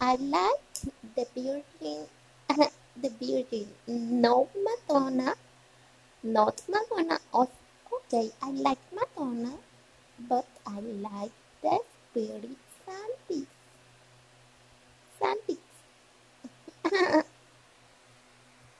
I like the Virgin, the Virgin, no Madonna, not Madonna. Okay, I like Madonna, but I like the Spirit